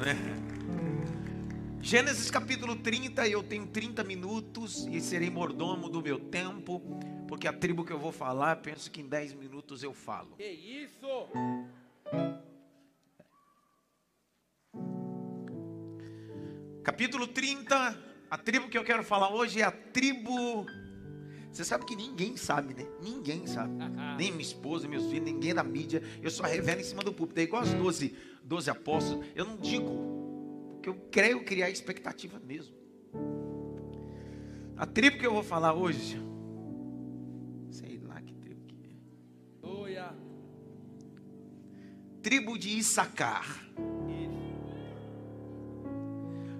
né? Gênesis capítulo 30, eu tenho 30 minutos e serei mordomo do meu tempo, porque a tribo que eu vou falar, penso que em 10 minutos eu falo. Que isso? Capítulo 30, a tribo que eu quero falar hoje é a tribo. Você sabe que ninguém sabe, né? Ninguém sabe. Nem minha esposa, meus filhos, ninguém da mídia. Eu só revelo em cima do púlpito. É igual os 12, 12 apóstolos. Eu não digo, porque eu creio criar expectativa mesmo. A tribo que eu vou falar hoje, sei lá que tribo que é. Aleluia. Tribo de Issacar.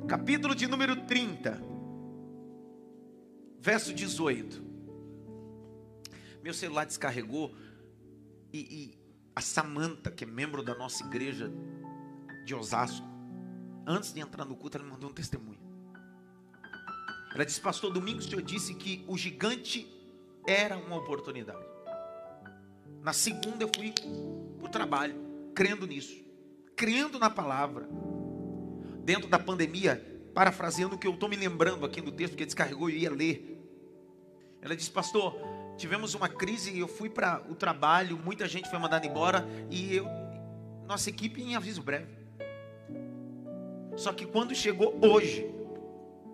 Capítulo de número 30, verso 18. Meu celular descarregou e, e a Samanta, que é membro da nossa igreja de Osasco, antes de entrar no culto, ela me mandou um testemunho. Ela disse, pastor, domingo o senhor disse que o gigante era uma oportunidade. Na segunda eu fui para o trabalho, crendo nisso, crendo na palavra dentro da pandemia, parafraseando o que eu estou me lembrando aqui no texto que descarregou e ia ler. Ela disse, pastor, tivemos uma crise, eu fui para o trabalho, muita gente foi mandada embora e eu, nossa equipe em aviso breve. Só que quando chegou hoje,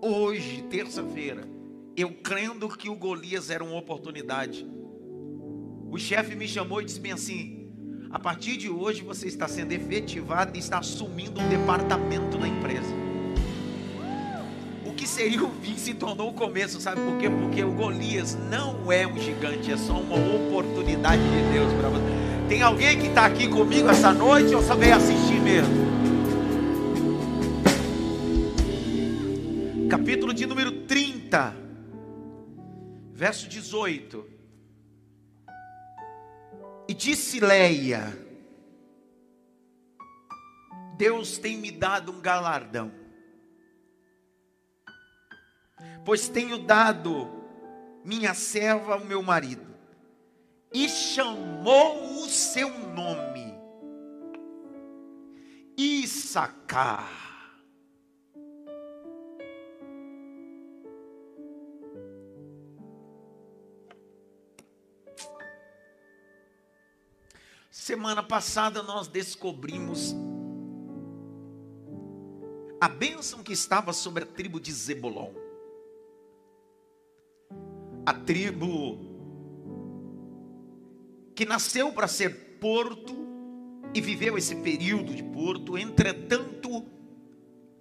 hoje, terça-feira, eu crendo que o Golias era uma oportunidade, o chefe me chamou e disse bem assim: a partir de hoje você está sendo efetivado e está assumindo um departamento na empresa. Seria o fim se tornou o começo, sabe por quê? Porque o Golias não é um gigante, é só uma oportunidade de Deus para você. Tem alguém que está aqui comigo essa noite ou só veio assistir mesmo? Capítulo de número 30, verso 18. E disse Leia: Deus tem me dado um galardão, pois tenho dado minha serva ao meu marido, e chamou o seu nome, Issacar. Semana passada nós descobrimos a bênção que estava sobre a tribo de Zebulon. A tribo que nasceu para ser porto e viveu esse período de porto, entretanto,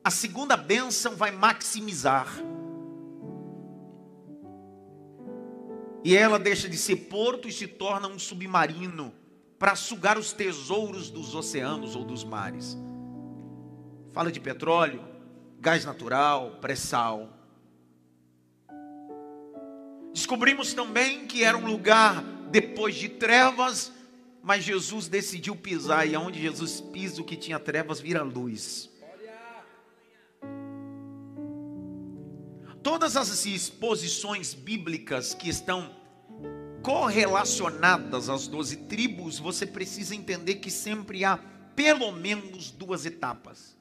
a segunda bênção vai maximizar. E ela deixa de ser porto e se torna um submarino para sugar os tesouros dos oceanos ou dos mares. Fala de petróleo, gás natural, pré-sal. Descobrimos também que era um lugar depois de trevas, mas Jesus decidiu pisar, e aonde Jesus pisa, o que tinha trevas vira luz. Todas as exposições bíblicas que estão correlacionadas às doze tribos, você precisa entender que sempre há pelo menos duas etapas.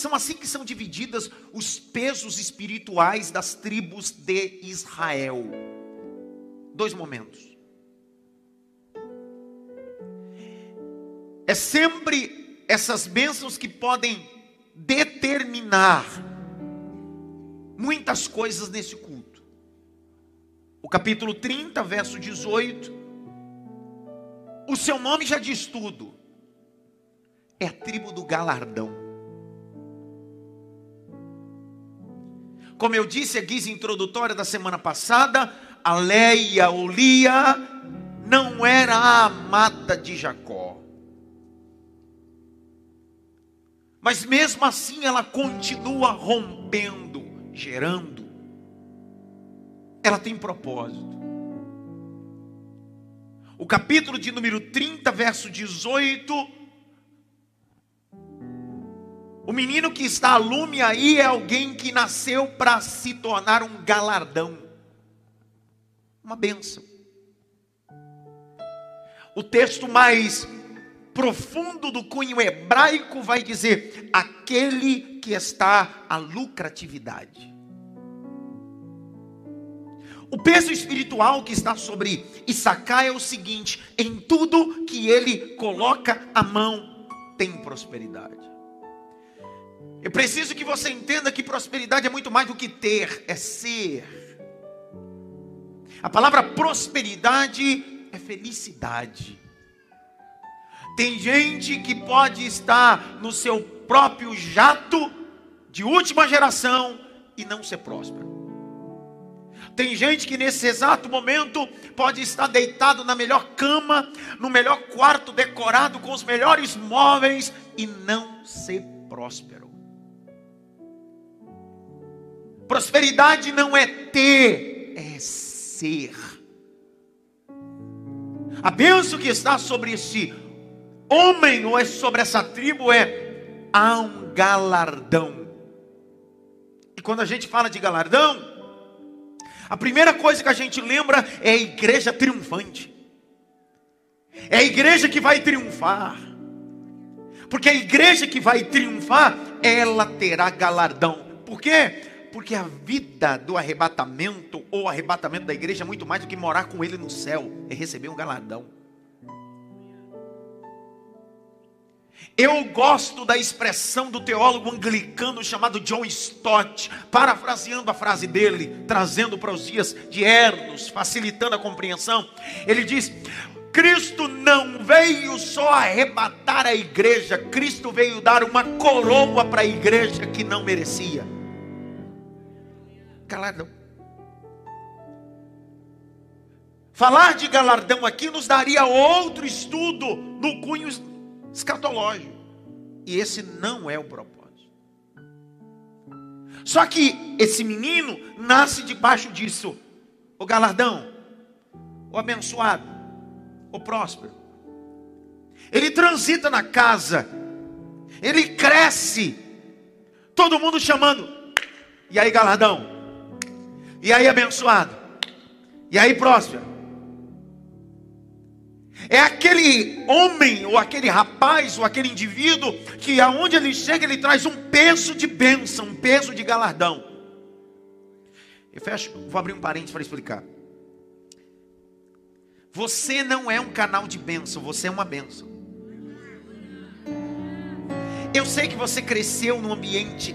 São assim que são divididas os pesos espirituais das tribos de Israel. Dois momentos. É sempre essas bênçãos que podem determinar muitas coisas nesse culto. O capítulo 30, verso 18. O seu nome já diz tudo. É a tribo do galardão. Como eu disse, a guisa introdutória da semana passada, a Leia ou Lia não era a amada de Jacó. Mas mesmo assim ela continua rompendo, gerando. Ela tem propósito. O capítulo de número 30, verso 18. O menino que está a lume aí é alguém que nasceu para se tornar um galardão, uma benção. O texto mais profundo do cunho hebraico vai dizer aquele que está a lucratividade. O peso espiritual que está sobre Issacar é o seguinte: em tudo que ele coloca a mão, tem prosperidade. Eu preciso que você entenda que prosperidade é muito mais do que ter, é ser. A palavra prosperidade é felicidade. Tem gente que pode estar no seu próprio jato de última geração e não ser próspero. Tem gente que nesse exato momento pode estar deitado na melhor cama, no melhor quarto decorado com os melhores móveis e não ser próspero. Prosperidade não é ter, é ser. A bênção que está sobre esse homem ou é sobre essa tribo é há um galardão. E quando a gente fala de galardão, a primeira coisa que a gente lembra é a igreja triunfante. É a igreja que vai triunfar. Porque a igreja que vai triunfar, ela terá galardão. Por quê? Porque a vida do arrebatamento ou arrebatamento da igreja é muito mais do que morar com ele no céu, é receber um galardão. Eu gosto da expressão do teólogo anglicano chamado John Stott, parafraseando a frase dele, trazendo para os dias de Ernos, facilitando a compreensão. Ele diz: Cristo não veio só arrebatar a igreja, Cristo veio dar uma coroa para a igreja que não merecia. Galardão. Falar de galardão aqui nos daria outro estudo no cunho escatológico. E esse não é o propósito. Só que esse menino nasce debaixo disso. O galardão, o abençoado, o próspero. Ele transita na casa. Ele cresce. Todo mundo chamando. E aí, galardão? E aí, abençoado? E aí, próspero? É aquele homem, ou aquele rapaz, ou aquele indivíduo, que aonde ele chega, ele traz um peso de bênção, um peso de galardão. Eu fecho, vou abrir um parênteses para explicar. Você não é um canal de bênção, você é uma bênção. Eu sei que você cresceu num ambiente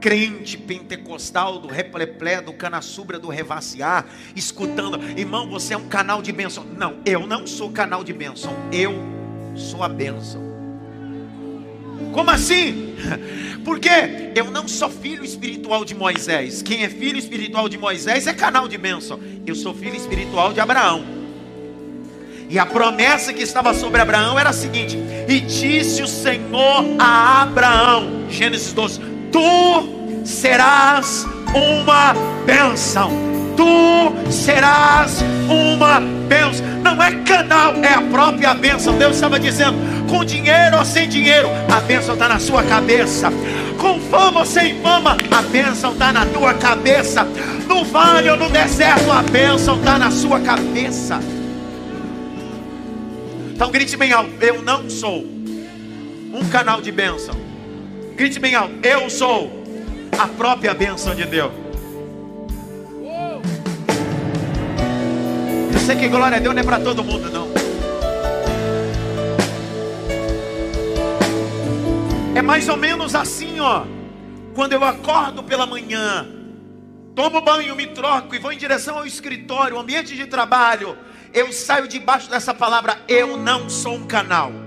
crente pentecostal do repleplé, do canaçubra, do revaciar, escutando, irmão, você é um canal de bênção. Não, eu não sou canal de bênção, eu sou a bênção. Como assim? Porque eu não sou filho espiritual de Moisés. Quem é filho espiritual de Moisés é canal de bênção. Eu sou filho espiritual de Abraão. E a promessa que estava sobre Abraão era a seguinte: E disse o Senhor a Abraão, Gênesis 12: tu serás uma bênção. Tu serás uma bênção. Não é canal, é a própria bênção. Deus estava dizendo: com dinheiro ou sem dinheiro, a bênção está na sua cabeça. Com fama ou sem fama, a bênção está na tua cabeça. No vale ou no deserto, a bênção está na sua cabeça. Então grite bem alto: Eu não sou um canal de bênção. Grite bem alto: Eu sou a própria bênção de Deus. Eu sei que glória a Deus não é para todo mundo, não. É mais ou menos assim, ó. Quando eu acordo pela manhã, tomo banho, me troco e vou em direção ao escritório, ambiente de trabalho, eu saio debaixo dessa palavra: eu não sou um canal.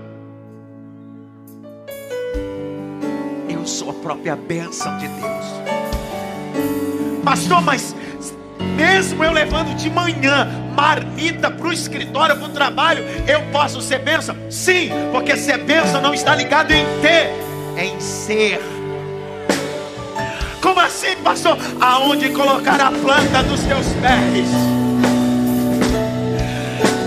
Eu sou a própria bênção de Deus. Pastor, mas mesmo eu levando de manhã marmita para o escritório, para o trabalho, eu posso ser bênção? Sim, porque ser bênção não está ligado em ter, é em ser. Como assim, pastor? Aonde colocar a planta dos teus pés?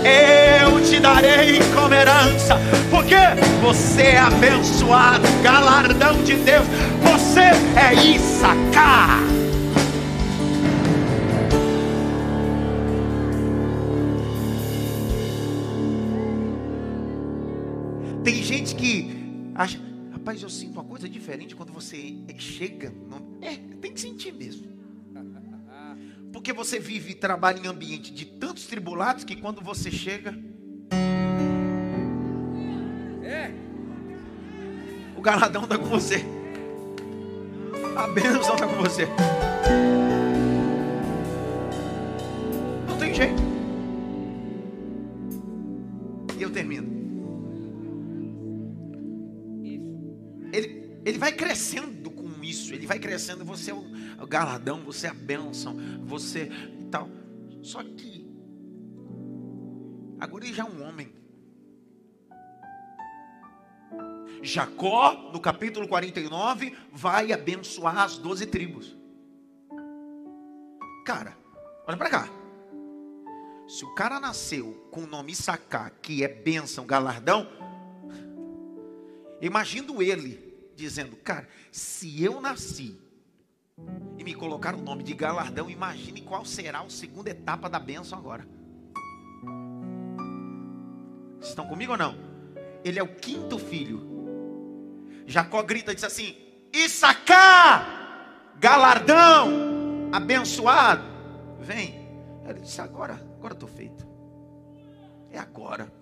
Eu te darei como herança, porque você é abençoado, galardão de Deus, você é Issacar. Tem gente que acha, Rapaz, eu sinto uma coisa diferente quando você chega. No... É, tem que sentir mesmo. Porque você vive e trabalha em ambiente de tantos tribulados que quando você chega. É. O galadão está com você. A bênção está com você. Não tem jeito. E eu termino. Ele, ele vai crescendo com isso. Ele vai crescendo. Você é o galardão, você é a bênção, você e tal. Só que agora ele já é um homem. Jacó, no capítulo 49, vai abençoar as doze tribos. Cara, olha para cá. Se o cara nasceu com o nome Issacar, que é bênção, galardão, imagino ele dizendo, cara, se eu nasci e me colocaram o nome de galardão, imagine qual será a segunda etapa da bênção agora. Estão comigo ou não? Ele é o quinto filho. Jacó grita e diz assim: Issacar, galardão, abençoado, vem. Ele disse: Agora, agora estou feito. É agora.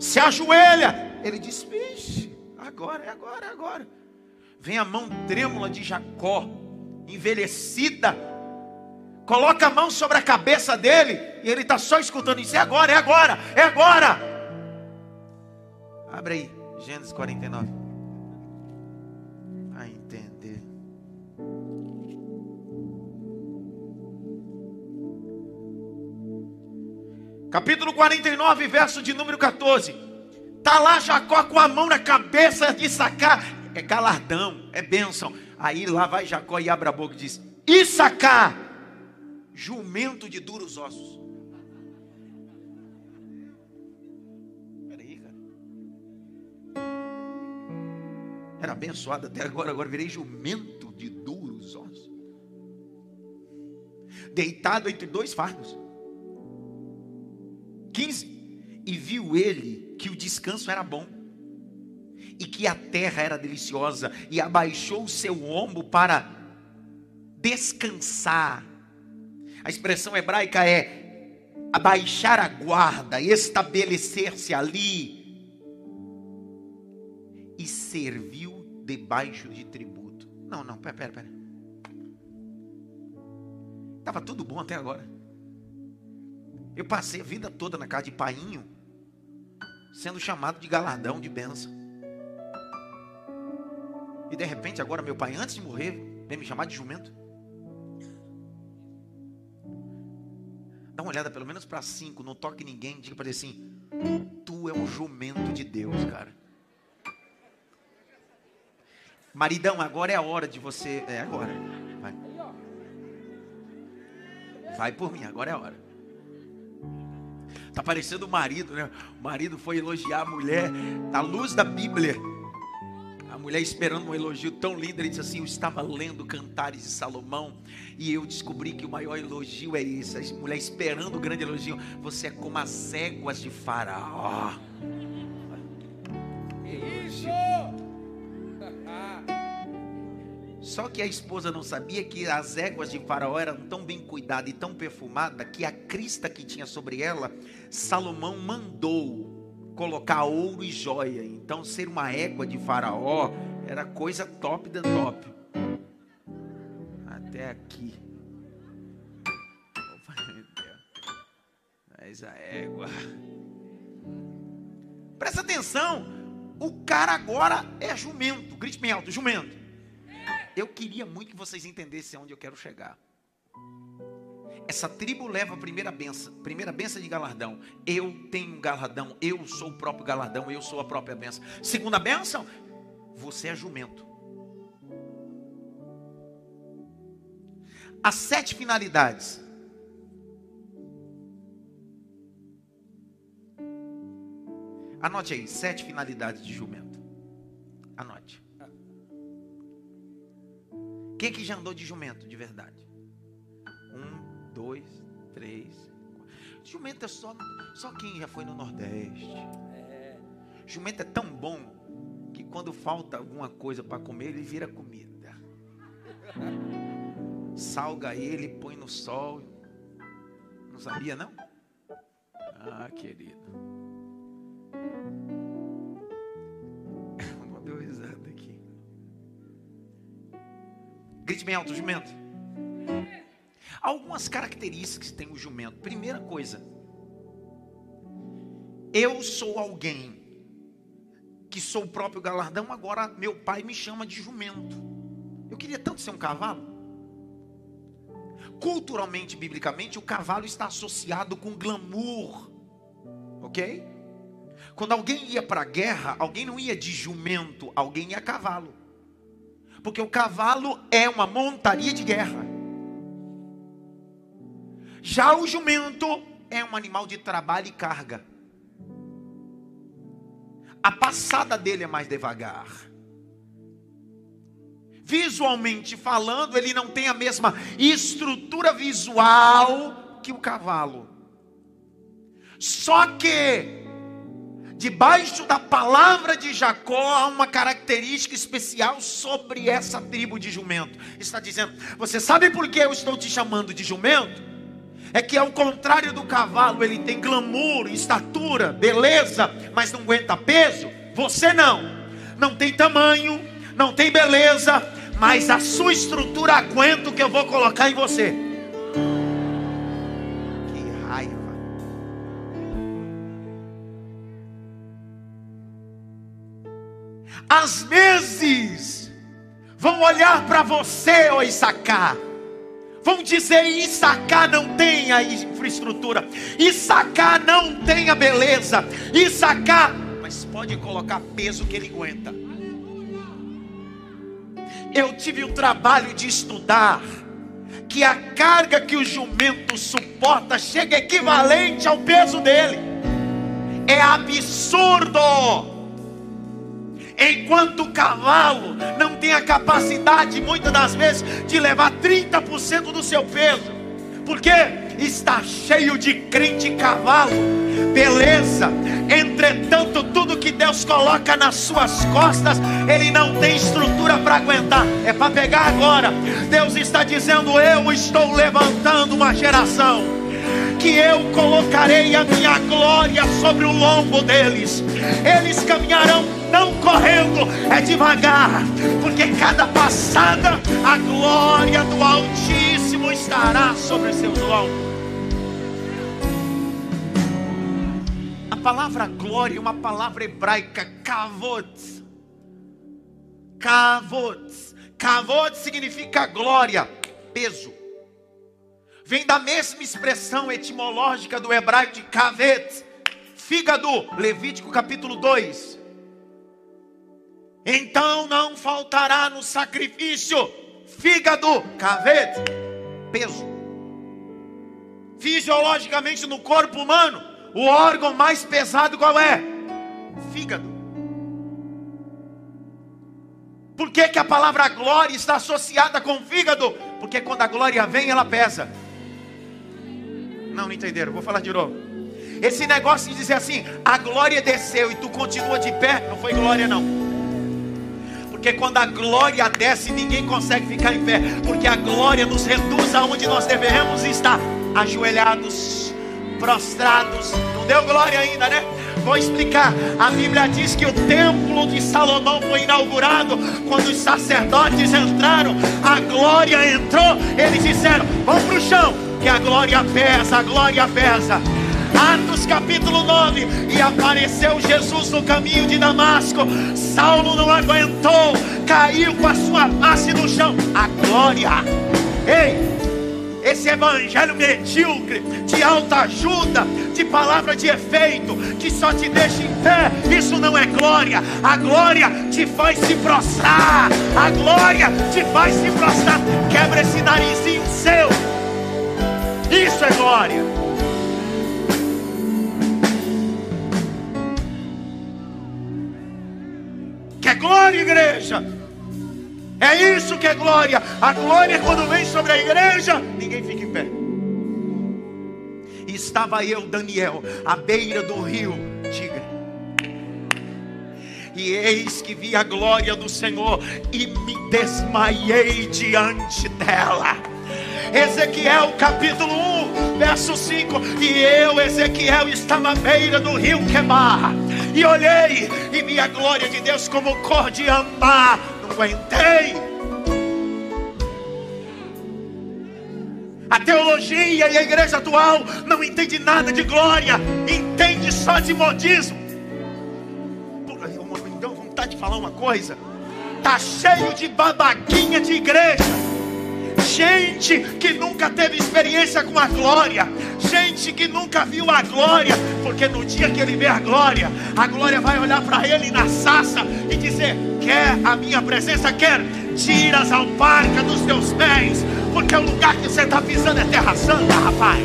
Se ajoelha. Ele diz: Vixe, agora, é agora, é agora. Vem a mão trêmula de Jacó, envelhecida, coloca a mão sobre a cabeça dele, e ele está só escutando isso. É agora, é agora, é agora. Abre aí, Gênesis 49. A entender. Capítulo 49, verso de número 14. Está lá Jacó com a mão na cabeça de sacar é galardão, é bênção. Aí lá vai Jacó e abre a boca e diz: Issacar, jumento de duros ossos. Era abençoado até agora, agora virei jumento de duros ossos. Deitado entre dois fardos. 15. E viu ele que o descanso era bom e que a terra era deliciosa, e abaixou o seu ombro para descansar. A expressão hebraica é abaixar a guarda, estabelecer-se ali, e serviu debaixo de tributo. Não, não, pera, pera, pera. Estava tudo bom até agora. Eu passei a vida toda na casa de painho, sendo chamado de galardão, de bênção. E de repente, agora meu pai, antes de morrer, vem me chamar de jumento. Dá uma olhada pelo menos para cinco, não toque ninguém, diga para ele assim: Tu é um jumento de Deus, cara. Maridão, agora é a hora de você. É agora. Vai. Vai por mim, agora é a hora. Tá parecendo o marido, né? O marido foi elogiar a mulher da luz da Bíblia mulher esperando um elogio tão lindo, ele disse assim: Eu estava lendo Cantares de Salomão e eu descobri que o maior elogio é esse. A mulher esperando o grande elogio. Você é como as éguas de Faraó. Isso! Só que a esposa não sabia que as éguas de Faraó eram tão bem cuidadas e tão perfumadas que a crista que tinha sobre ela, Salomão mandou colocar ouro e joia. Então, ser uma égua de Faraó era coisa top da top. Até aqui. Mas a égua. Presta atenção. O cara agora é jumento. Grite bem alto: jumento. Eu queria muito que vocês entendessem onde eu quero chegar. Essa tribo leva a primeira benção, primeira benção de galardão. Eu tenho um galardão, eu sou o próprio galardão, eu sou a própria benção. Segunda benção, você é jumento. As sete finalidades. Anote aí, sete finalidades de jumento. Anote. Quem que já andou de jumento de verdade? Dois, três. Quatro. Jumento é só, só quem já foi no Nordeste. É. Jumento é tão bom que quando falta alguma coisa para comer, ele vira comida. Salga ele, põe no sol. Não sabia, não? Ah, querido. Não deu risada aqui. Grite bem alto, jumento. Algumas características que tem o jumento. Primeira coisa, eu sou alguém que sou o próprio galardão, agora meu pai me chama de jumento. Eu queria tanto ser um cavalo. Culturalmente, biblicamente, o cavalo está associado com glamour. Ok? Quando alguém ia para a guerra, alguém não ia de jumento, alguém ia a cavalo. Porque o cavalo é uma montaria de guerra. Já o jumento é um animal de trabalho e carga. A passada dele é mais devagar. Visualmente falando, ele não tem a mesma estrutura visual que o cavalo. Só que, debaixo da palavra de Jacó, há uma característica especial sobre essa tribo de jumento. Está dizendo: Você sabe por que eu estou te chamando de jumento? É que ao contrário do cavalo, ele tem glamour, estatura, beleza, mas não aguenta peso. Você não, não tem tamanho, não tem beleza, mas a sua estrutura aguenta o que eu vou colocar em você. Que raiva. Às vezes, vão olhar para você, ô Issacar Vão dizer: Issacar não tem a infraestrutura, Issacar não tem a beleza, Issacar, mas pode colocar peso que ele aguenta. Eu tive o trabalho de estudar que a carga que o jumento suporta chega equivalente ao peso dele. É absurdo. Enquanto o cavalo não tem a capacidade, muitas das vezes, de levar 30% do seu peso. Porque está cheio de crente cavalo. Beleza. Entretanto, tudo que Deus coloca nas suas costas, ele não tem estrutura para aguentar. É para pegar agora. Deus está dizendo: Eu estou levantando uma geração que eu colocarei a minha glória sobre o lombo deles. Eles caminharão não correndo, é devagar, porque cada passada a glória do Altíssimo estará sobre seus lombos. A palavra glória é uma palavra hebraica, kavod. Kavod. Kavod significa glória, peso. Vem da mesma expressão etimológica do hebraico de kavet, fígado, Levítico capítulo 2. Então não faltará no sacrifício fígado, cavete, peso. Fisiologicamente no corpo humano, o órgão mais pesado qual é? Fígado. Por que, que a palavra glória está associada com fígado? Porque quando a glória vem, ela pesa. Não, não entenderam, vou falar de novo. Esse negócio de dizer assim, a glória desceu e tu continua de pé, não foi glória não. Porque quando a glória desce, ninguém consegue ficar em pé. Porque a glória nos reduz aonde nós devemos estar ajoelhados, prostrados. Não deu glória ainda, né? Vou explicar. A Bíblia diz que o templo de Salomão foi inaugurado quando os sacerdotes entraram, a glória entrou. Eles disseram: Vamos para o chão, que a glória pesa, a glória pesa. Atos capítulo 9. E apareceu Jesus no caminho de Damasco. Saulo não aguentou, caiu com a sua face no chão. A glória. Ei, esse evangelho medíocre, de alta ajuda, de palavra de efeito, que só te deixa em pé, isso não é glória. A glória te faz se prostrar. A glória te faz se prostrar. Quebra esse narizinho seu. Isso é glória. Glória, igreja. É isso que é glória. A glória, quando vem sobre a igreja, ninguém fica em pé. E estava eu, Daniel, à beira do rio Tigre. e eis que vi a glória do Senhor e me desmaiei diante dela. Ezequiel capítulo 1, verso 5. E eu, Ezequiel, estava à beira do rio Quebar. E olhei e vi a glória de Deus como cor de amar. Não aguentei. A teologia e a igreja atual não entende nada de glória, entende só de modismo. Deu vontade de falar uma coisa. Tá cheio de babaquinha de igreja gente que nunca teve experiência com a glória, gente que nunca viu a glória, porque no dia que ele vê a glória, a glória vai olhar para ele na sassa e dizer: Quer a minha presença? Quer? Tira as alparcas dos teus pés, porque o lugar que você está pisando é terra santa, rapaz.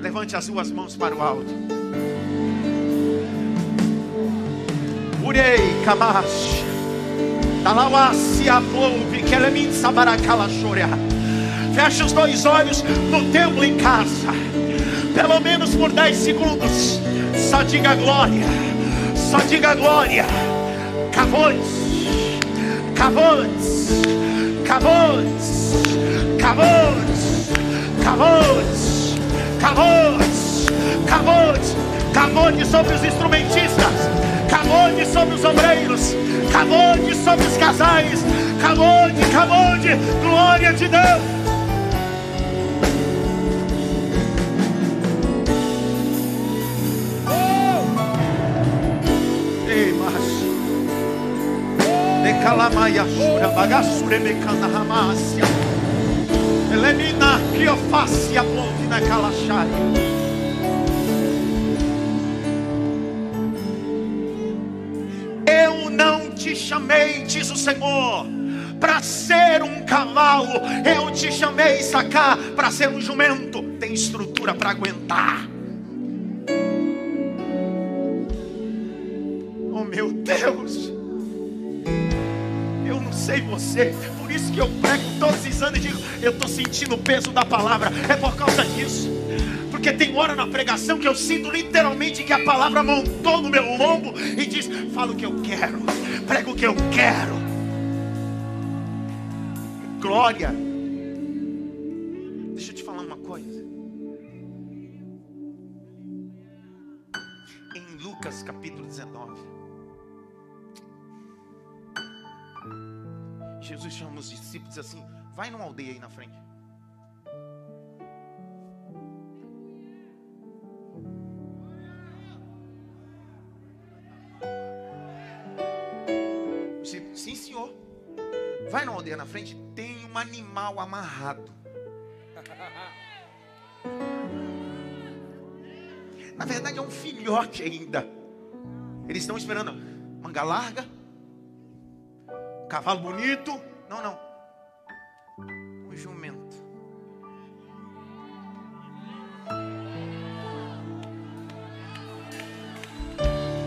Levante as duas mãos para o alto. Urei, Kamash. Feche os dois olhos no templo em casa. Pelo menos por 10 segundos. Só diga glória. Só diga glória. Cavotes. Cavotes. Cavotes. Cavotes. Cavotes. Cavotes. Cavotes. Cavotes sobre os instrumentistas Cabonde sobre os obreiros, cabonde sobre os casais, cabonde, cabonde, glória de Deus. Oh! Kalamaya Shura Bagasure Mekana Hamasya Elemina Kiofasya Plovina Kalashaya chamei, diz o Senhor, para ser um cavalo, eu te chamei, sacar, para ser um jumento, tem estrutura para aguentar. Oh meu Deus, eu não sei você, por isso que eu prego todos os anos e digo, eu estou sentindo o peso da palavra, é por causa disso. Porque tem hora na pregação que eu sinto literalmente que a palavra montou no meu lombo e diz: fala o que eu quero prego o que eu quero. Glória. Deixa eu te falar uma coisa. Em Lucas capítulo 19. Jesus chama os discípulos assim: vai numa aldeia aí na frente. Vai na aldeia na frente, tem um animal amarrado. Na verdade é um filhote ainda. Eles estão esperando manga larga, cavalo bonito. Não, não. Um jumento.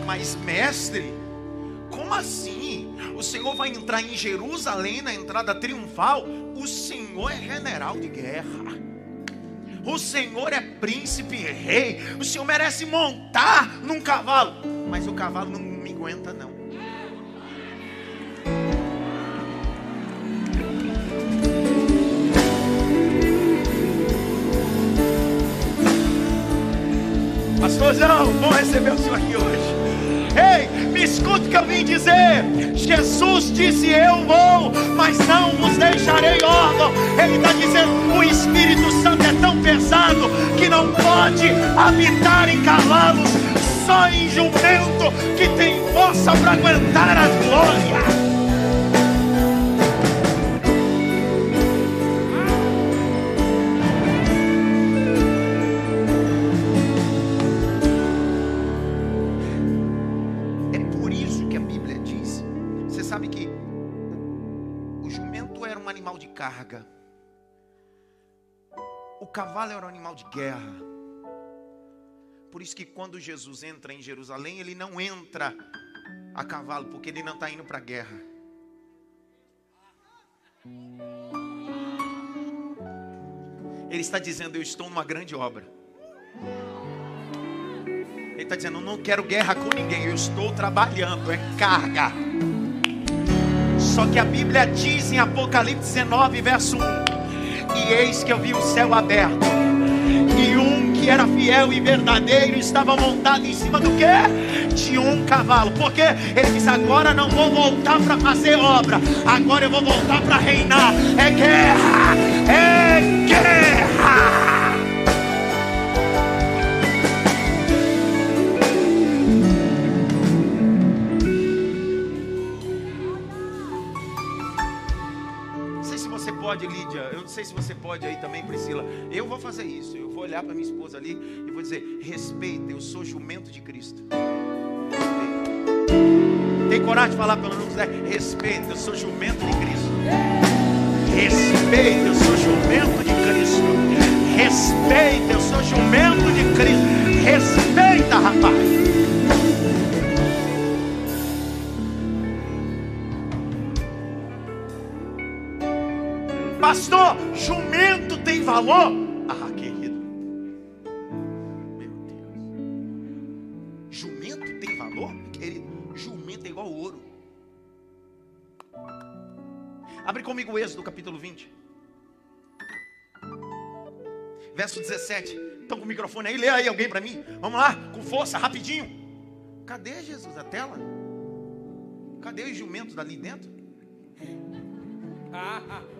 Mas mestre, como assim? O Senhor vai entrar em Jerusalém na entrada triunfal? O Senhor é general de guerra. O Senhor é príncipe e rei. O Senhor merece montar num cavalo. Mas o cavalo não me aguenta, não. Pastorzão, bom receber o Senhor aqui hoje. Escute o que eu vim dizer. Jesus disse: Eu vou, mas não vos deixarei órgão. Ele está dizendo: o Espírito Santo é tão pesado que não pode habitar em cavalos, só em jumento que tem força para aguentar a glória. Carga. O cavalo era um animal de guerra. Por isso que quando Jesus entra em Jerusalém, ele não entra a cavalo, porque ele não está indo para a guerra. Ele está dizendo: Eu estou numa grande obra. Ele está dizendo: não quero guerra com ninguém, eu estou trabalhando, é carga. Só que a Bíblia diz em Apocalipse 19, verso 1: E eis que eu vi o céu aberto, e um que era fiel e verdadeiro estava montado em cima do que? De um cavalo. Porque ele disse: Agora não vou voltar para fazer obra, agora eu vou voltar para reinar. É guerra, é guerra. Pode, Lídia, eu não sei se você pode aí também, Priscila. Eu vou fazer isso. Eu vou olhar para minha esposa ali e vou dizer: respeita, eu sou jumento de Cristo. Tem coragem de falar pelo menos, né? Respeita, eu sou jumento de Cristo. Respeita, eu sou jumento de Cristo. Respeita, eu sou jumento de Cristo. Respeita, rapaz. Pastor, jumento tem valor? Ah, querido. Meu Deus. Jumento tem valor? Querido, jumento é igual ouro. Abre comigo o Êxodo capítulo 20. Verso 17. Estão com o microfone aí? Lê aí alguém para mim. Vamos lá, com força, rapidinho. Cadê Jesus? A tela? Cadê os jumentos dali dentro? Ah, ah.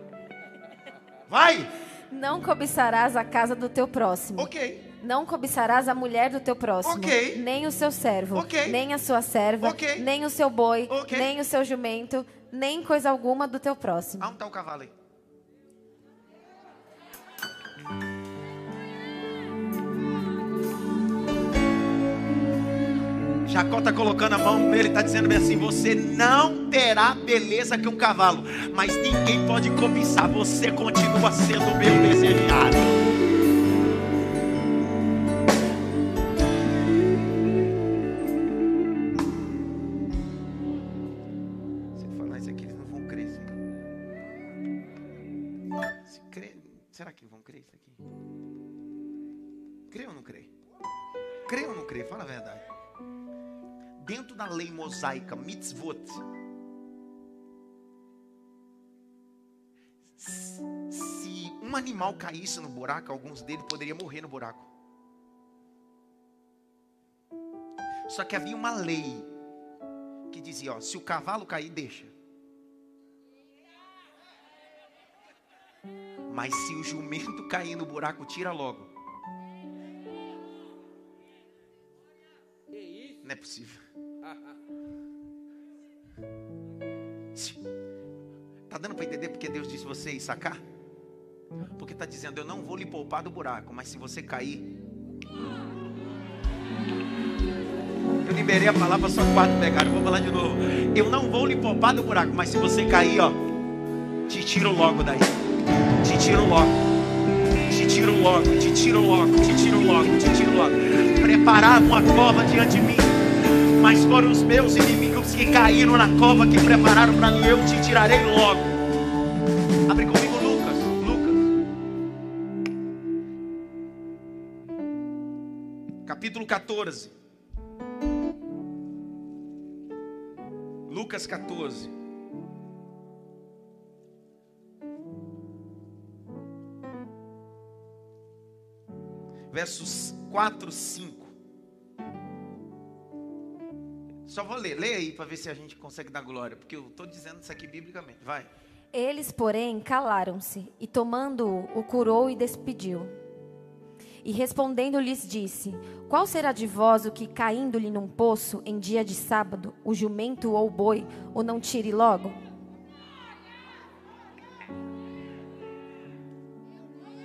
Vai! Não cobiçarás a casa do teu próximo. Ok. Não cobiçarás a mulher do teu próximo, Ok. nem o seu servo, Ok. nem a sua serva, Ok. nem o seu boi, nem o seu jumento, nem coisa alguma do teu próximo. Aonde está o cavalo aí? Jacó está colocando a mão nele, está dizendo assim: Você não terá beleza que um cavalo, mas ninguém pode cobiçar, você continua sendo meu desejado. Se falar isso aqui, eles não vão crer. Será que vão crer isso aqui? Crê ou não crê? Crê ou não crê? Fala a verdade. Dentro da lei mosaica, mitzvot, se um animal caísse no buraco, alguns deles poderiam morrer no buraco. Só que havia uma lei que dizia, ó, se o cavalo cair, deixa. Mas se o jumento cair no buraco, tira logo. Não é possível. Tá dando para entender porque Deus disse você ir sacar? Porque está dizendo, eu não vou lhe poupar do buraco, mas se você cair. Eu liberei a palavra só quatro pegaram, vou falar de novo. Eu não vou lhe poupar do buraco, mas se você cair, ó, te tiro logo daí. Te tiro logo. Te tiro logo, te tiro logo, te tiro logo, te tiro logo. Prepararam uma cova diante de mim. Mas foram os meus inimigos que caíram na cova que prepararam para mim. Eu te tirarei logo. Abre comigo Lucas. Lucas. Capítulo 14. Lucas 14. Versos 4, 5. Só vou ler, lê aí para ver se a gente consegue dar glória, porque eu estou dizendo isso aqui biblicamente. Vai. Eles, porém, calaram-se, e tomando-o, o curou e despediu. E respondendo lhes disse: Qual será de vós o que, caindo-lhe num poço em dia de sábado, o jumento ou o boi, o não tire logo?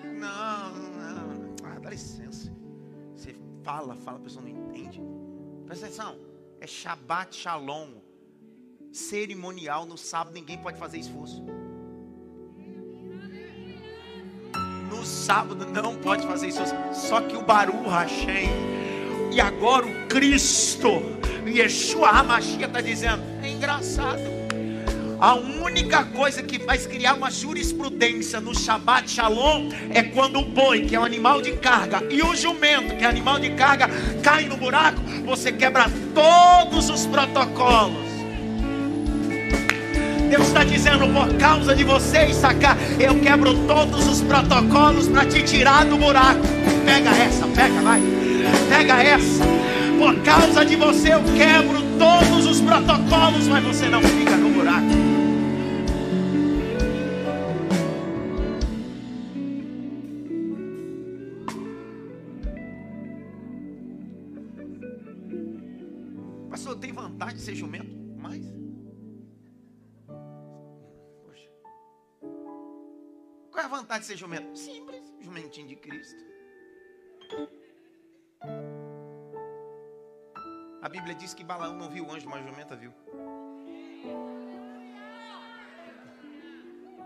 Não, não. Ah, dá licença. Você fala, fala, a pessoa não entende. Presta atenção. É Shabbat Shalom. Cerimonial no sábado, ninguém pode fazer esforço. No sábado não pode fazer esforço. Só que o Baru Hashem e agora o Cristo, Yeshua Hamashia está dizendo: é engraçado. A única coisa que faz criar uma jurisprudência no Shabbat Shalom é quando o boi, que é um animal de carga, e o jumento, que é animal de carga, cai no buraco, você quebra todos os protocolos. Deus está dizendo, por causa de você, sacar, eu quebro todos os protocolos para te tirar do buraco. Pega essa, pega, vai. Pega essa. Por causa de você, eu quebro todos os protocolos, mas você não fica no vantagem de ser jumento? Mais? Poxa. Qual é a vantagem de ser jumento? Simples, jumentinho de Cristo. A Bíblia diz que Balaão não viu o anjo, mas a jumenta viu.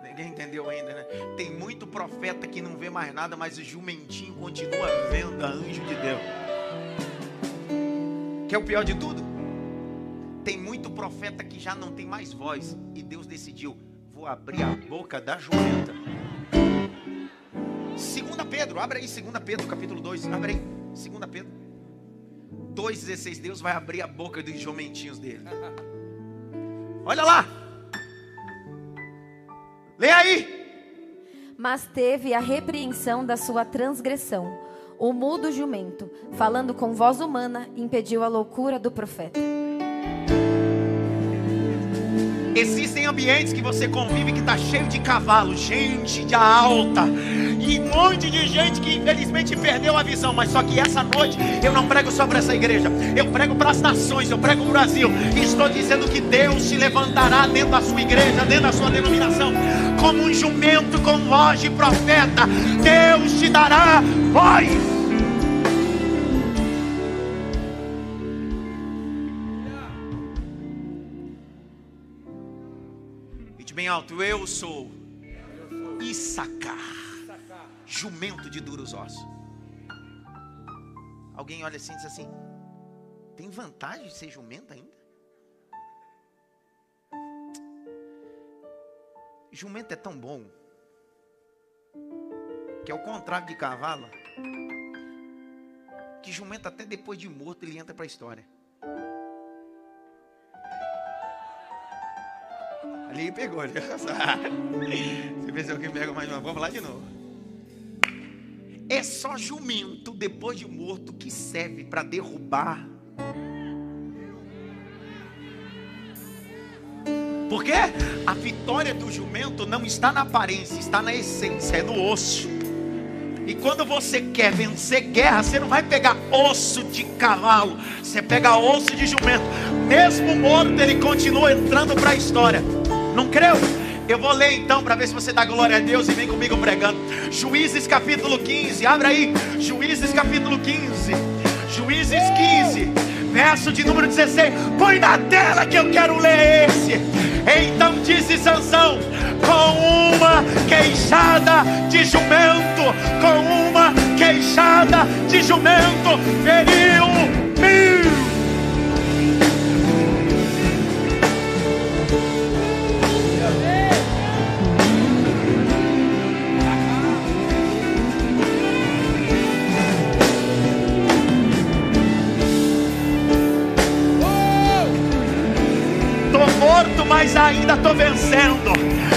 Ninguém entendeu ainda, né? Tem muito profeta que não vê mais nada, mas o jumentinho continua vendo a anjo de Deus. Que é o pior de tudo? Muito profeta que já não tem mais voz. E Deus decidiu: vou abrir a boca da jumenta. Segunda Pedro, abre aí, segunda Pedro, capítulo 2. Abre aí, segunda Pedro. 2,16, Deus vai abrir a boca dos jumentinhos dele. Olha lá. Lê aí. Mas teve a repreensão da sua transgressão. O mudo jumento, falando com voz humana, impediu a loucura do profeta. Existem ambientes que você convive que está cheio de cavalo, gente de alta, e um monte de gente que infelizmente perdeu a visão. Mas só que essa noite eu não prego só para essa igreja, eu prego para as nações, eu prego para o Brasil. E estou dizendo que Deus se levantará dentro da sua igreja, dentro da sua denominação, como um jumento com voz de profeta. Deus te dará voz. Alto, eu sou Issacar, jumento de duros ossos. Alguém olha assim e diz assim: tem vantagem de ser jumento ainda? Jumento é tão bom que é o contrário de cavalo, que jumento até depois de morto ele entra para a história. Ali pegou. Ali. Você pensou que pega mais uma? Vamos lá de novo. É só jumento depois de morto que serve para derrubar. Porque a vitória do jumento não está na aparência, está na essência, é no osso. E quando você quer vencer guerra, você não vai pegar osso de cavalo, você pega osso de jumento. Mesmo morto, ele continua entrando para a história. Não creu? Eu vou ler então para ver se você dá glória a Deus e vem comigo pregando. Juízes capítulo 15, abre aí. Juízes capítulo 15. Juízes 15, verso de número 16. Põe na tela que eu quero ler esse. Então disse Sansão: com uma queixada de jumento, com uma queixada de jumento, feriu ainda estou vencendo.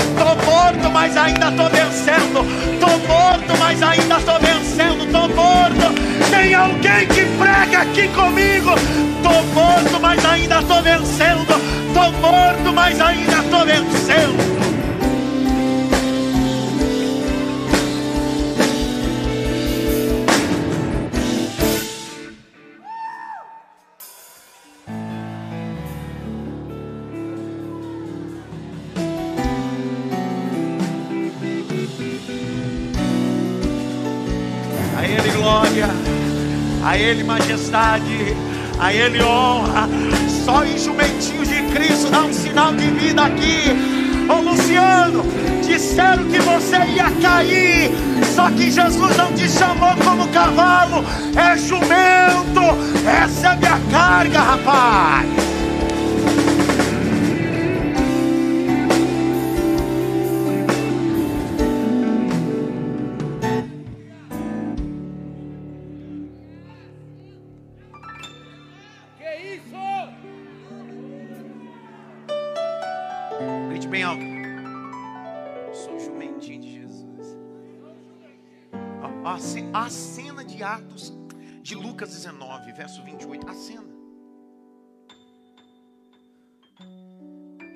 Estou morto, mas ainda estou vencendo. Estou morto, mas ainda estou vencendo. Estou morto. Tem alguém que prega aqui comigo. Estou morto, mas ainda estou vencendo. Estou morto, mas ainda estou vencendo. Ele majestade, a Ele honra. Só em jumentinhos de Cristo dá um sinal de vida aqui. Ô Luciano, disseram que você ia cair, só que Jesus não te chamou como cavalo, é jumento. Essa é a carga, rapaz. De Lucas 19, verso 28. A cena.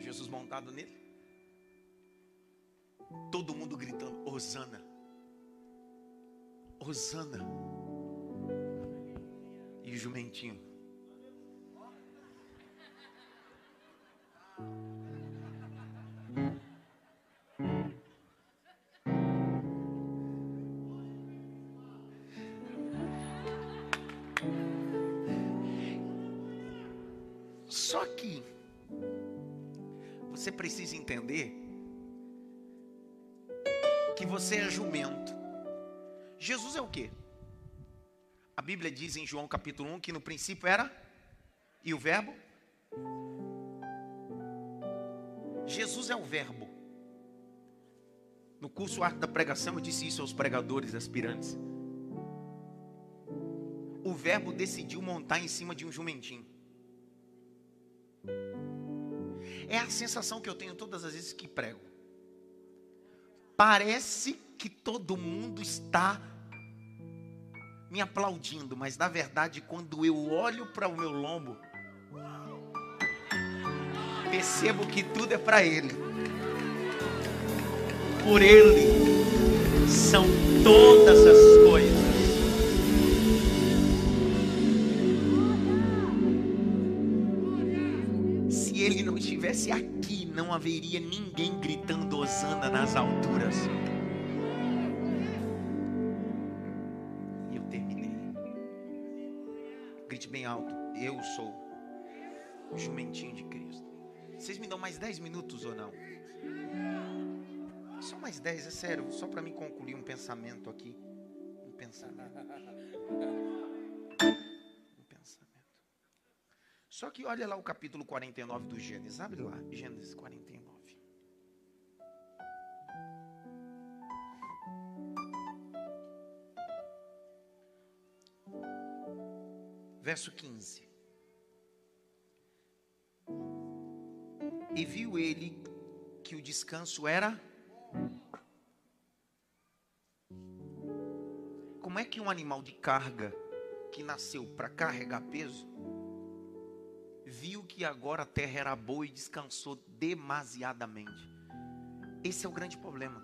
Jesus montado nele. Todo mundo gritando: Hosana. Hosana. E o jumentinho. Só que você precisa entender que você é jumento. Jesus é o quê? A Bíblia diz em João capítulo 1 que no princípio era e o verbo Jesus é o verbo. No curso Arte da Pregação eu disse isso aos pregadores aspirantes. O verbo decidiu montar em cima de um jumentinho. É a sensação que eu tenho todas as vezes que prego. Parece que todo mundo está me aplaudindo, mas na verdade, quando eu olho para o meu lombo, percebo que tudo é para Ele. Por Ele são todas as estivesse aqui, não haveria ninguém gritando Osana nas alturas. E eu terminei. Grite bem alto. Eu sou o jumentinho de Cristo. Vocês me dão mais 10 minutos ou não? Só mais 10, é sério, só para me concluir um pensamento aqui. Um pensamento. Só que olha lá o capítulo 49 do Gênesis. Abre lá, Gênesis 49. Verso 15. E viu ele que o descanso era. Como é que um animal de carga que nasceu para carregar peso viu que agora a terra era boa e descansou demasiadamente? Esse é o grande problema.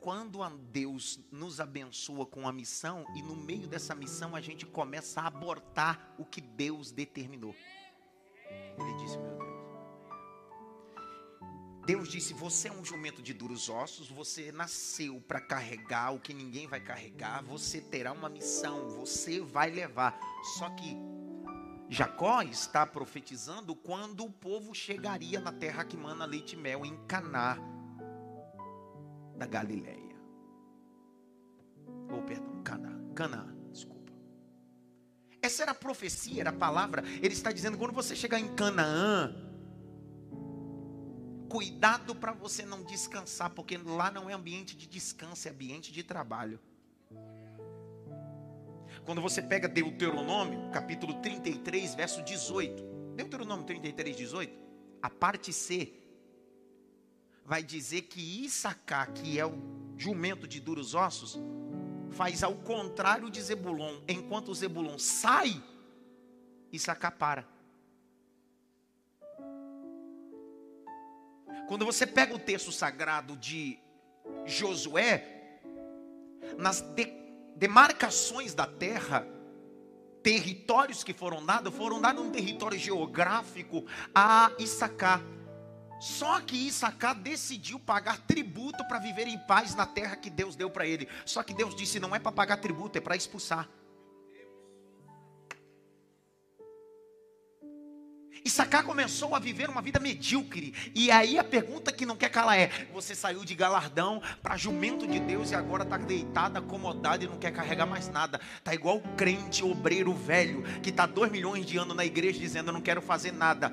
Quando Deus nos abençoa com a missão e no meio dessa missão a gente começa a abortar o que Deus determinou. Ele disse, meu Deus. Deus disse: Você é um jumento de duros ossos, você nasceu para carregar o que ninguém vai carregar, você terá uma missão, você vai levar. Só que Jacó está profetizando quando o povo chegaria na terra que mana leite e mel, em Caná da Galileia. Ou, oh, perdão, Caná, Caná, desculpa. Essa era a profecia, era a palavra. Ele está dizendo: quando você chegar em Canaã, Cuidado para você não descansar, porque lá não é ambiente de descanso, é ambiente de trabalho. Quando você pega Deuteronômio, capítulo 33, verso 18. Deuteronômio 33, 18. A parte C vai dizer que Issacar, que é o jumento de duros ossos, faz ao contrário de Zebulon. Enquanto Zebulon sai, Issacar para. Quando você pega o texto sagrado de Josué, nas de, demarcações da terra, territórios que foram dados, foram dados um território geográfico a Issacar. Só que Issacar decidiu pagar tributo para viver em paz na terra que Deus deu para ele. Só que Deus disse: não é para pagar tributo, é para expulsar. Issacar começou a viver uma vida medíocre. E aí a pergunta que não quer calar é: você saiu de galardão para jumento de Deus e agora está deitado, acomodado e não quer carregar mais nada. Está igual o crente obreiro velho que está dois milhões de anos na igreja dizendo: eu não quero fazer nada.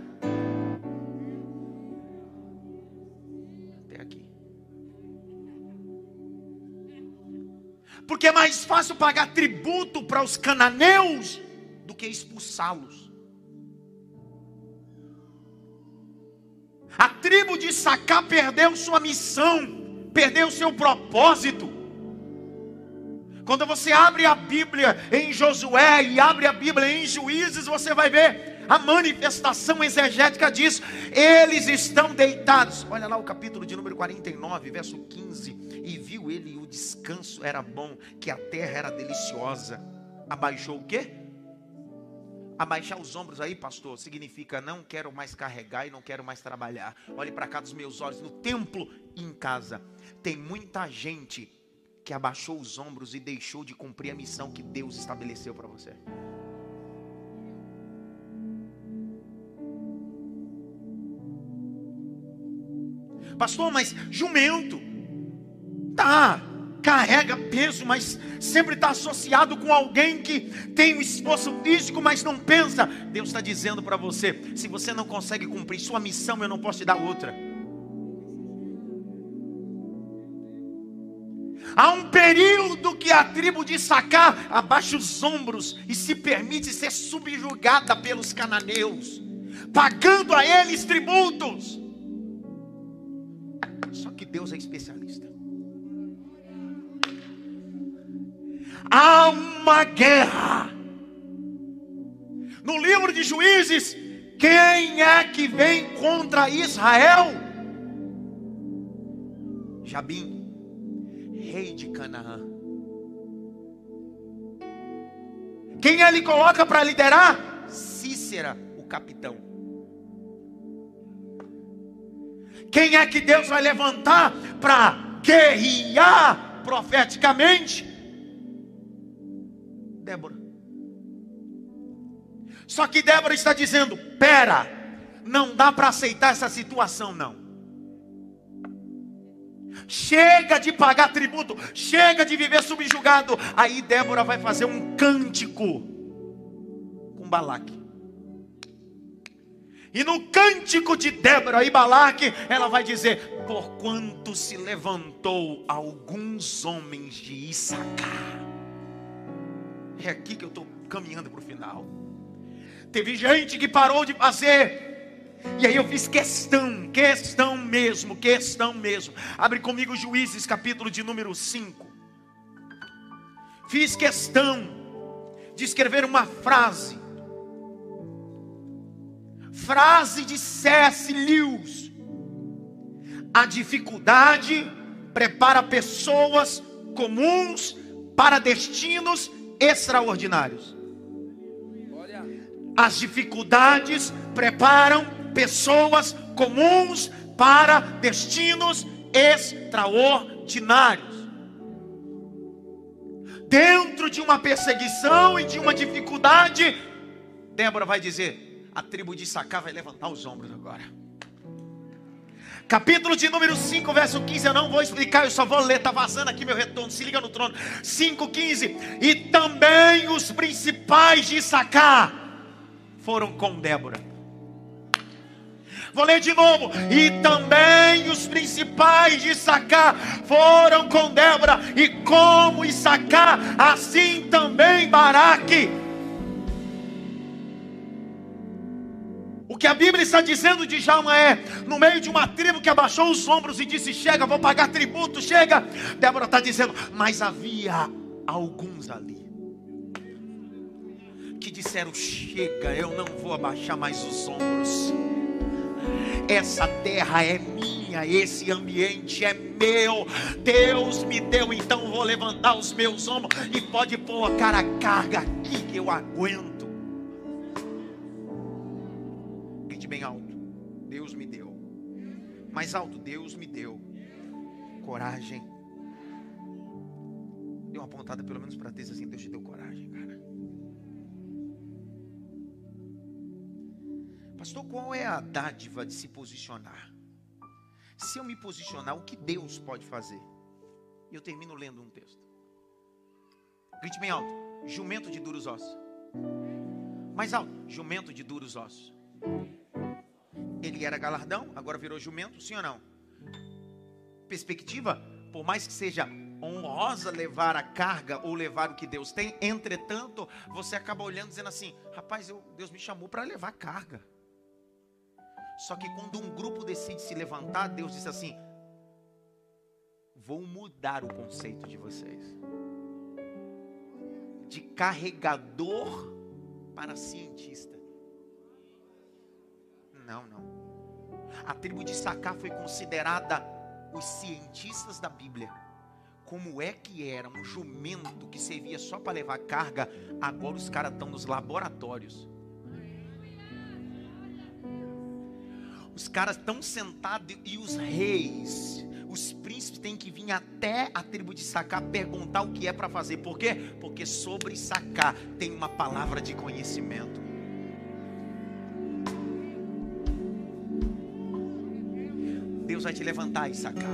Até aqui. Porque é mais fácil pagar tributo para os cananeus do que expulsá-los. A tribo de Sacá perdeu sua missão, perdeu seu propósito. Quando você abre a Bíblia em Josué e abre a Bíblia em Juízes, você vai ver a manifestação exegética disso. Eles estão deitados. Olha lá o capítulo de número 49, verso 15. E viu ele o descanso era bom, que a terra era deliciosa. Abaixou o quê? Abaixar os ombros aí, pastor, significa não quero mais carregar e não quero mais trabalhar. Olhe para cá dos meus olhos, no templo e em casa. Tem muita gente que abaixou os ombros e deixou de cumprir a missão que Deus estabeleceu para você. Pastor, mas jumento, tá, carrega peso, mas sempre está associado com alguém que tem um esforço físico, mas não pensa. Deus está dizendo para você: se você não consegue cumprir sua missão, eu não posso te dar outra. Há um período que a tribo de Sacá abaixa os ombros e se permite ser subjugada pelos cananeus, pagando a eles tributos. Só que Deus é especialista. Há uma guerra. No livro de Juízes, quem é que vem contra Israel? Jabim, rei de Canaã. Quem ele coloca para liderar? Cícera, o capitão. Quem é que Deus vai levantar para guerrear profeticamente? Débora. Só que Débora está dizendo: pera, não dá para aceitar essa situação, não. Chega de pagar tributo, chega de viver subjugado. Aí Débora vai fazer um cântico com Balaque. E no cântico de Débora e Balaque, ela vai dizer: Porquanto se levantou alguns homens de Issacar. É aqui que eu estou caminhando para o final. Teve gente que parou de fazer. E aí eu fiz questão, questão mesmo, questão mesmo. Abre comigo Juízes, capítulo de número 5. Fiz questão de escrever uma frase Frase de C.S. Lewis: A dificuldade prepara pessoas comuns para destinos extraordinários. As dificuldades preparam pessoas comuns para destinos extraordinários. Dentro de uma perseguição e de uma dificuldade, Débora vai dizer: a tribo de Sacá vai levantar os ombros agora. Capítulo de número 5, verso 15. Eu não vou explicar, eu só vou ler. Está vazando aqui meu retorno. Se liga no trono. 5,15. E também os principais de Sacá foram com Débora. Vou ler de novo. E também os principais de Sacá foram com Débora. E como Issacar, assim também Baraque O que a Bíblia está dizendo de Jalma é: no meio de uma tribo que abaixou os ombros e disse: Chega, vou pagar tributo, chega. Débora está dizendo: Mas havia alguns ali que disseram: Chega, eu não vou abaixar mais os ombros. Essa terra é minha, esse ambiente é meu. Deus me deu, então vou levantar os meus ombros e pode pôr a carga aqui que eu aguento. Bem alto. Deus me deu. Mais alto, Deus me deu. Coragem. Deu uma pontada pelo menos para Deus assim, Deus te deu coragem, cara. Pastor, qual é a dádiva de se posicionar? Se eu me posicionar, o que Deus pode fazer? E eu termino lendo um texto. Grite bem alto. Jumento de duros ossos. Mais alto. Jumento de duros ossos. Ele era galardão, agora virou jumento, sim ou não? Perspectiva, por mais que seja honrosa levar a carga ou levar o que Deus tem, entretanto, você acaba olhando dizendo assim: rapaz, eu, Deus me chamou para levar carga. Só que quando um grupo decide se levantar, Deus diz assim: Vou mudar o conceito de vocês. De carregador para cientista. Não, não. A tribo de Sacá foi considerada os cientistas da Bíblia. Como é que era um jumento que servia só para levar carga, agora os caras estão nos laboratórios. Os caras estão sentados e os reis, os príncipes têm que vir até a tribo de Sacá perguntar o que é para fazer. Por quê? Porque sobre Sacá tem uma palavra de conhecimento. Vai te levantar e sacar.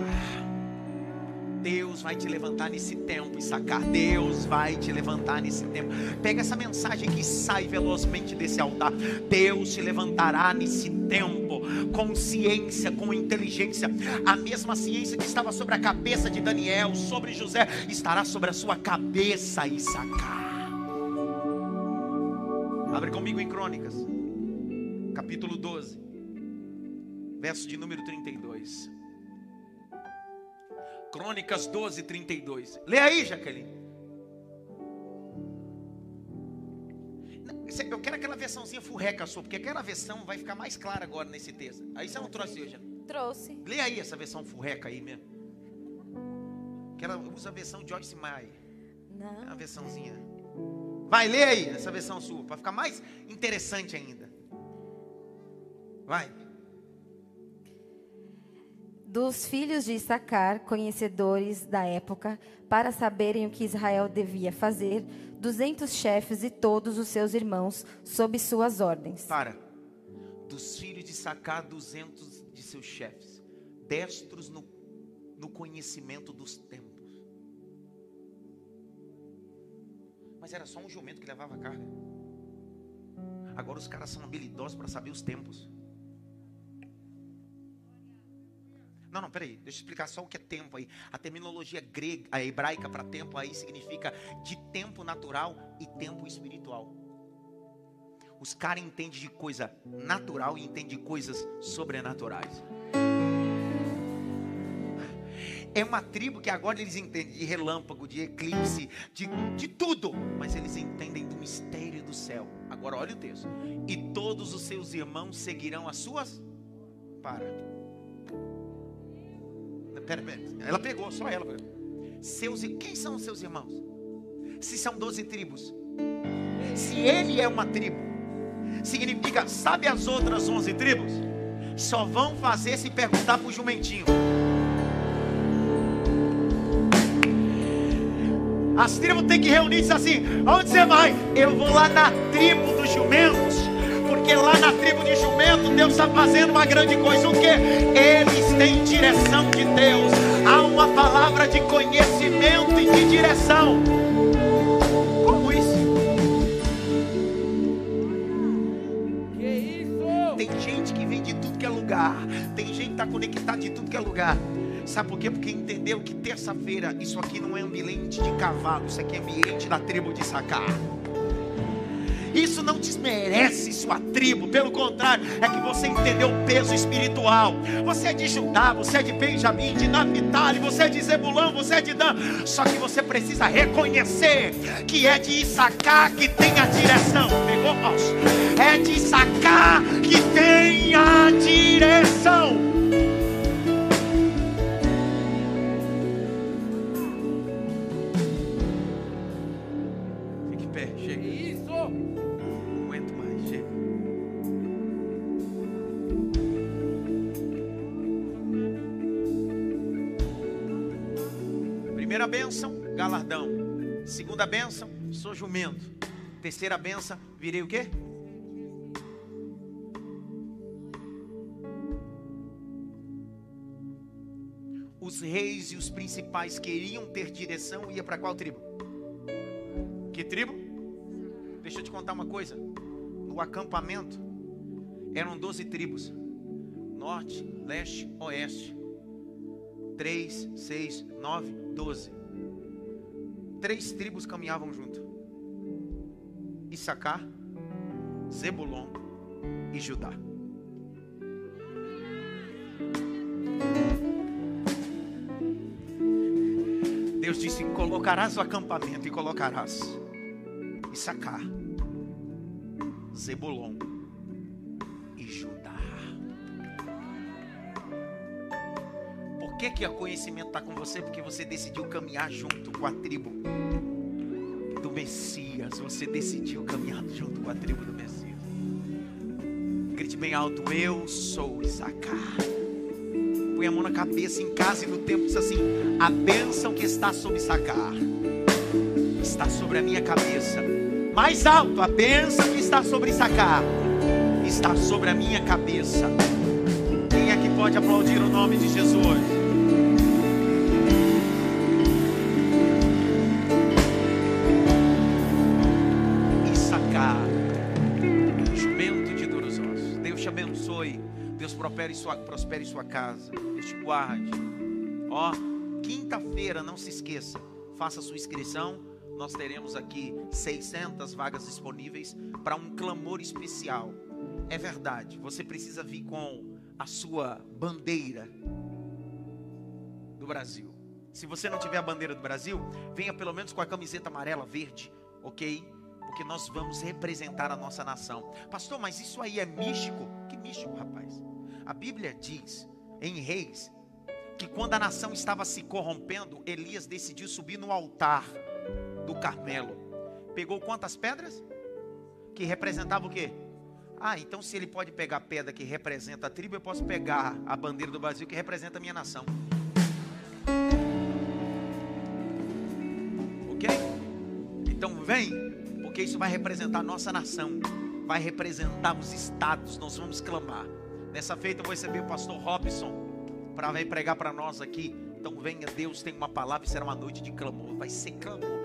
Deus vai te levantar nesse tempo e sacar. Deus vai te levantar nesse tempo. Pega essa mensagem que sai velozmente desse altar. Deus te levantará nesse tempo, com ciência, com inteligência. A mesma ciência que estava sobre a cabeça de Daniel, sobre José, estará sobre a sua cabeça e sacar. Abre comigo em Crônicas, capítulo 12, verso de número 32. Crônicas 12, 32. Lê aí, Jaqueline. Eu quero aquela versãozinha furreca sua, porque aquela versão vai ficar mais clara agora nesse texto. Aí você não trouxe hoje? Trouxe. Lê aí essa versão furreca aí mesmo. Que ela usa a versão Joyce Meyer. Não. É uma versãozinha. Vai, lê aí essa versão sua, para ficar mais interessante ainda. Vai. Dos filhos de Issacar, conhecedores da época, para saberem o que Israel devia fazer, duzentos chefes e todos os seus irmãos, sob suas ordens. Para. Dos filhos de Issacar, duzentos de seus chefes, destros no, no conhecimento dos tempos. Mas era só um jumento que levava carga. Agora os caras são habilidosos para saber os tempos. Não, não, peraí, deixa eu explicar só o que é tempo aí. A terminologia grega, a hebraica para tempo aí significa de tempo natural e tempo espiritual. Os caras entendem de coisa natural e entendem de coisas sobrenaturais. É uma tribo que agora eles entendem de relâmpago, de eclipse, de, de tudo, mas eles entendem do mistério do céu. Agora olha o texto. E todos os seus irmãos seguirão as suas. Para. Pera, pera, ela pegou, só ela. Seus, quem são os seus irmãos? Se são doze tribos. Se ele é uma tribo, significa, sabe as outras onze tribos? Só vão fazer se perguntar para o jumentinho. As tribos têm que reunir e dizer assim: onde você vai? Eu vou lá na tribo dos jumentos porque lá na tribo de jumento Deus está fazendo uma grande coisa. O que? Eles têm direção de Deus. Há uma palavra de conhecimento e de direção. Como isso? Que isso? Tem gente que vem de tudo que é lugar. Tem gente que está conectada de tudo que é lugar. Sabe por quê? Porque entendeu que terça-feira isso aqui não é ambiente de cavalo, isso aqui é ambiente da tribo de Sacar. Isso não desmerece sua tribo, pelo contrário, é que você entendeu o peso espiritual. Você é de Judá, você é de Benjamim, de Naphtali, você é de Zebulão, você é de Dan. Só que você precisa reconhecer que é de Issacar que tem a direção. Pegou? É de Issacar que tem a direção. Segunda bênção, sou jumento. Terceira bênção, virei o quê? Os reis e os principais queriam ter direção, ia para qual tribo? Que tribo? Deixa eu te contar uma coisa. No acampamento eram 12 tribos: norte, leste, oeste. 3, 6, 9, 12 três tribos caminhavam junto: Issacar, Zebulon e Judá. Deus disse: Colocarás o acampamento e colocarás Issacar, Zebulon que, que o conhecimento está com você? Porque você decidiu caminhar junto com a tribo do Messias. Você decidiu caminhar junto com a tribo do Messias. Grite bem alto: Eu sou Issacar. Põe a mão na cabeça em casa e no tempo diz assim: A bênção que está sobre Issacar está sobre a minha cabeça. Mais alto, a bênção que está sobre Issacar está sobre a minha cabeça. Quem é que pode aplaudir o nome de Jesus? Prospere sua, prospere sua casa. Deus te guarde. Ó, quinta-feira, não se esqueça. Faça sua inscrição. Nós teremos aqui 600 vagas disponíveis para um clamor especial. É verdade, você precisa vir com a sua bandeira do Brasil. Se você não tiver a bandeira do Brasil, venha pelo menos com a camiseta amarela, verde, ok? Porque nós vamos representar a nossa nação. Pastor, mas isso aí é místico? Que místico, rapaz? A Bíblia diz em Reis que quando a nação estava se corrompendo, Elias decidiu subir no altar do Carmelo. Pegou quantas pedras? Que representava o quê? Ah, então se ele pode pegar a pedra que representa a tribo, eu posso pegar a bandeira do Brasil que representa a minha nação. Ok? Então vem, porque isso vai representar a nossa nação, vai representar os estados, nós vamos clamar. Nessa feita eu vou receber o pastor Robson para vir pregar para nós aqui. Então venha, Deus tem uma palavra será uma noite de clamor. Vai ser clamor.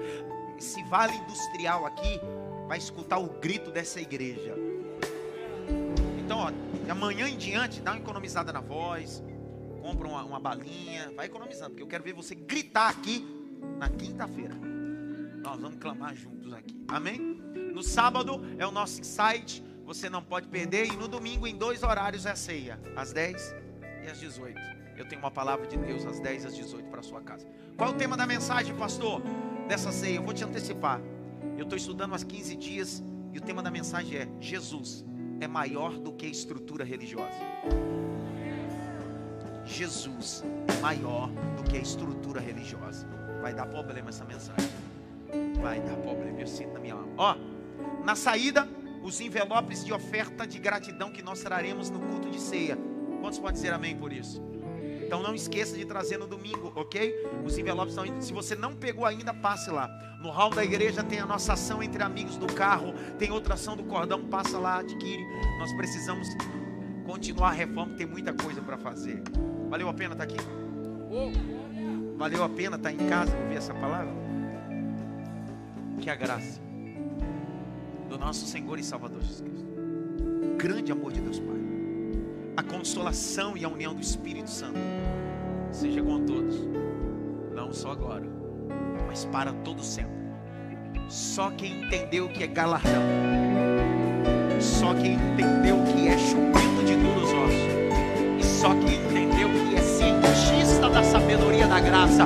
Esse vale industrial aqui vai escutar o grito dessa igreja. Então, ó, de amanhã em diante, dá uma economizada na voz, compra uma, uma balinha, vai economizando, porque eu quero ver você gritar aqui na quinta-feira. Nós vamos clamar juntos aqui. Amém? No sábado é o nosso site você não pode perder. E no domingo, em dois horários, é a ceia: às 10 e às 18. Eu tenho uma palavra de Deus às 10 e às 18 para a sua casa. Qual é o tema da mensagem, pastor? Dessa ceia? Eu vou te antecipar. Eu estou estudando há 15 dias e o tema da mensagem é: Jesus é maior do que a estrutura religiosa. Jesus é maior do que a estrutura religiosa. Vai dar problema essa mensagem. Vai dar problema. Eu sinto na minha alma. Ó, na saída, os envelopes de oferta de gratidão que nós traremos no culto de ceia. Quantos podem dizer amém por isso? Então não esqueça de trazer no domingo, ok? Os envelopes estão indo. Se você não pegou ainda, passe lá. No hall da igreja tem a nossa ação entre amigos do carro, tem outra ação do cordão, passa lá, adquire. Nós precisamos continuar a reforma, tem muita coisa para fazer. Valeu a pena estar aqui? Valeu a pena estar em casa ouvir essa palavra? Que a graça do nosso Senhor e Salvador Jesus Cristo. O grande amor de Deus Pai. A consolação e a união do Espírito Santo seja com todos, não só agora, mas para todo sempre. Só quem entendeu que é galardão, só quem entendeu que é chupito de duros ossos, e só quem entendeu que é cientista da sabedoria da graça,